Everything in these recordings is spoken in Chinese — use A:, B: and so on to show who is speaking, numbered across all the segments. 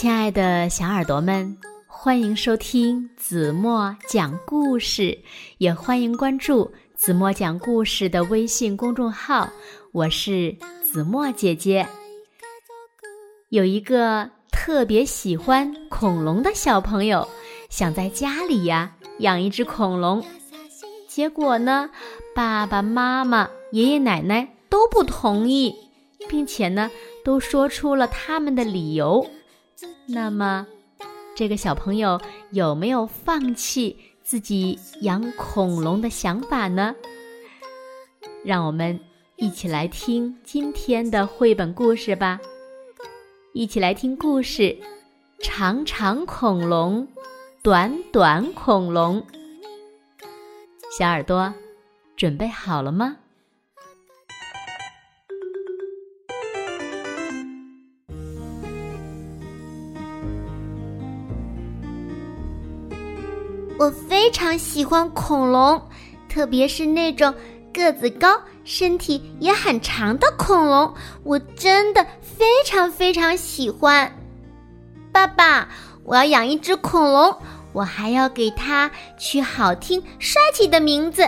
A: 亲爱的小耳朵们，欢迎收听子墨讲故事，也欢迎关注子墨讲故事的微信公众号。我是子墨姐姐。有一个特别喜欢恐龙的小朋友，想在家里呀养一只恐龙，结果呢，爸爸妈妈、爷爷奶奶都不同意，并且呢，都说出了他们的理由。那么，这个小朋友有没有放弃自己养恐龙的想法呢？让我们一起来听今天的绘本故事吧。一起来听故事，《长长恐龙，短短恐龙》。小耳朵，准备好了吗？
B: 我非常喜欢恐龙，特别是那种个子高。身体也很长的恐龙，我真的非常非常喜欢。爸爸，我要养一只恐龙，我还要给它取好听、帅气的名字。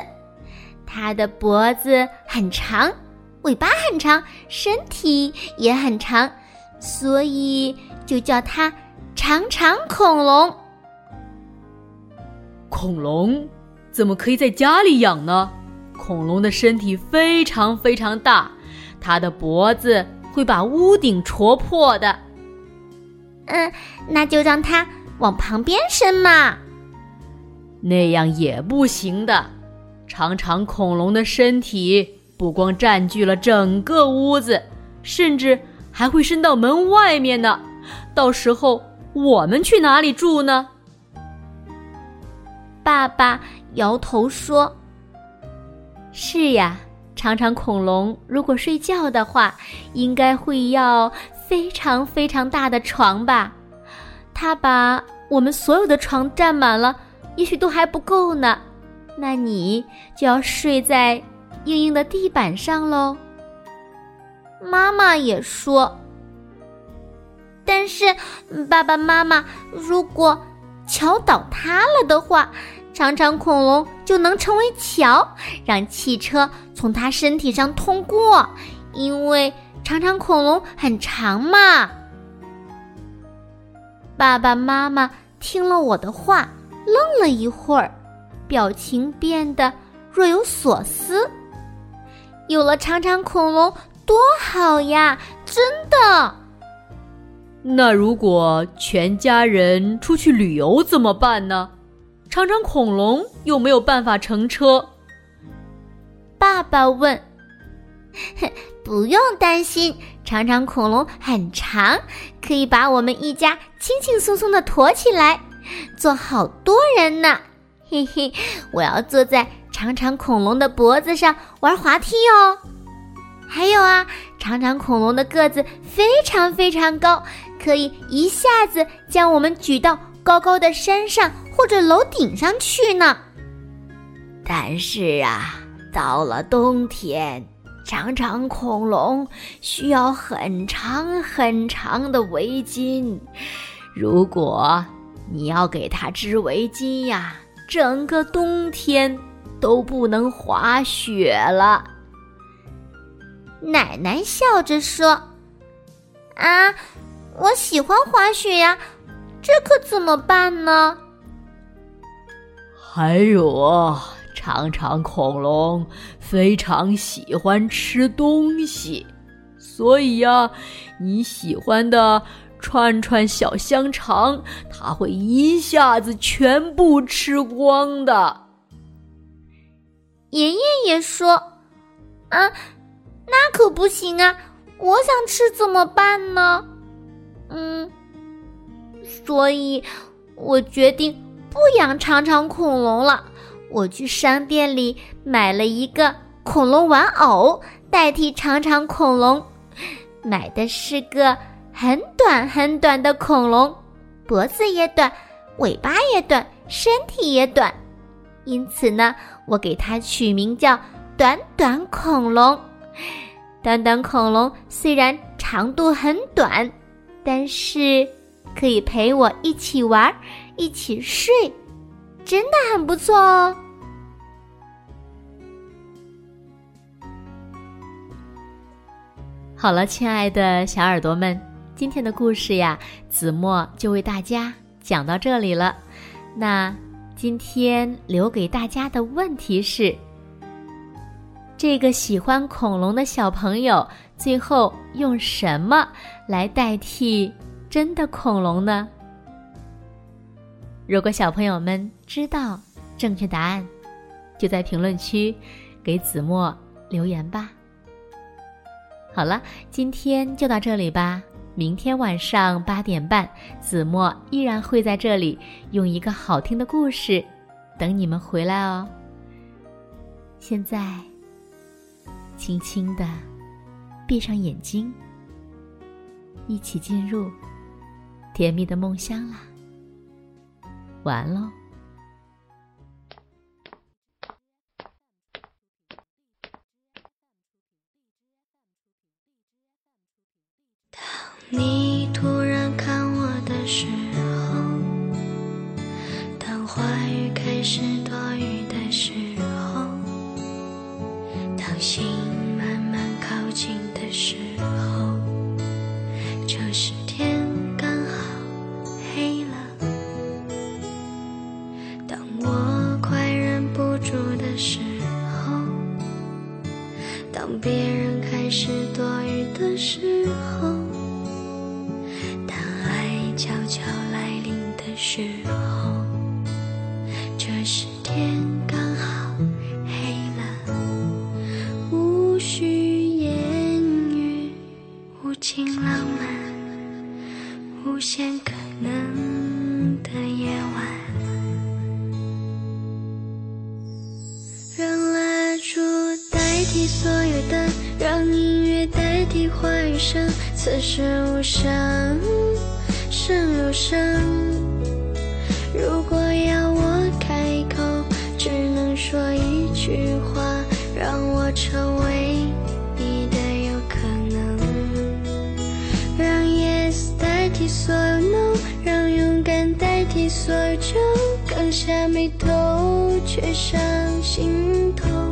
B: 它的脖子很长，尾巴很长，身体也很长，所以就叫它长长恐龙。
A: 恐龙怎么可以在家里养呢？恐龙的身体非常非常大，它的脖子会把屋顶戳破的。
B: 嗯，那就让它往旁边伸嘛。
A: 那样也不行的。常常恐龙的身体不光占据了整个屋子，甚至还会伸到门外面呢。到时候我们去哪里住呢？
B: 爸爸摇头说。
A: 是呀，长长恐龙如果睡觉的话，应该会要非常非常大的床吧？它把我们所有的床占满了，也许都还不够呢。那你就要睡在硬硬的地板上喽。
B: 妈妈也说，但是爸爸妈妈，如果桥倒塌了的话。长长恐龙就能成为桥，让汽车从它身体上通过，因为长长恐龙很长嘛。爸爸妈妈听了我的话，愣了一会儿，表情变得若有所思。有了长长恐龙多好呀！真的。
A: 那如果全家人出去旅游怎么办呢？长长恐龙有没有办法乘车？
B: 爸爸问。不用担心，长长恐龙很长，可以把我们一家轻轻松松的驮起来，坐好多人呢。嘿嘿，我要坐在长长恐龙的脖子上玩滑梯哦。还有啊，长长恐龙的个子非常非常高，可以一下子将我们举到高高的山上。或者楼顶上去呢。
C: 但是啊，到了冬天，长长恐龙需要很长很长的围巾。如果你要给它织围巾呀，整个冬天都不能滑雪了。
B: 奶奶笑着说：“啊，我喜欢滑雪呀，这可怎么办呢？”
C: 还有啊，长长恐龙非常喜欢吃东西，所以呀，你喜欢的串串小香肠，它会一下子全部吃光的。
B: 爷爷也说：“啊，那可不行啊！我想吃怎么办呢？”嗯，所以我决定。不养长长恐龙了，我去商店里买了一个恐龙玩偶代替长长恐龙。买的是个很短很短的恐龙，脖子也短，尾巴也短，身体也短，因此呢，我给它取名叫短短恐龙。短短恐龙虽然长度很短，但是
D: 可以陪我一起玩，一起睡，真的很不错哦。
B: 好了，亲爱的小耳朵们，今天的故事呀，子墨就为大家讲到这里了。那今天留给大家的问题是：这个喜欢恐龙的小朋友最后用什么来代替真的恐龙呢？如果小朋友们知道正确答案，就在评论区给子墨留言吧。好了，今天就到这里吧。明天晚上八点半，子墨依然会在这里用一个好听的故事等你们回来哦。现在，轻轻的闭上眼睛，一起进入甜蜜的梦乡啦。晚安喽。
E: 你突然看我的时候，当话语开始多余的时候，当心慢慢靠近的时候，这时时候，这时天刚好黑了，无需言语，无尽浪漫，无限可能的夜晚，让蜡烛代替所有灯，让音乐代替话语声，此时无声。胜有声，如果要我开口，只能说一句话，让我成为你的有可能。让 yes 代替所有 no，让勇敢代替所有就，刚下眉头，却上心头。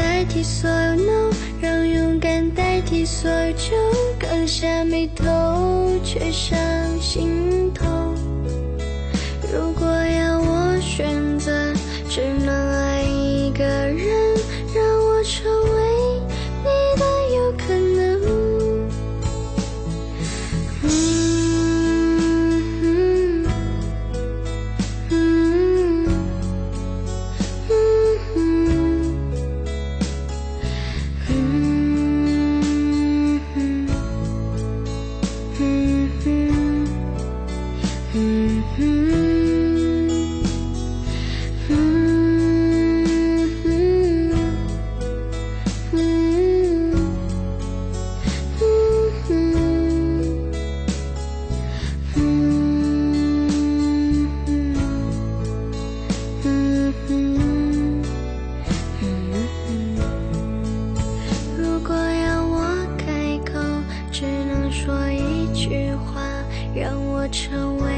E: 代替所有 no，让勇敢代替所有就，刚下眉头，却上心头。如果要我选择，只能。让我成为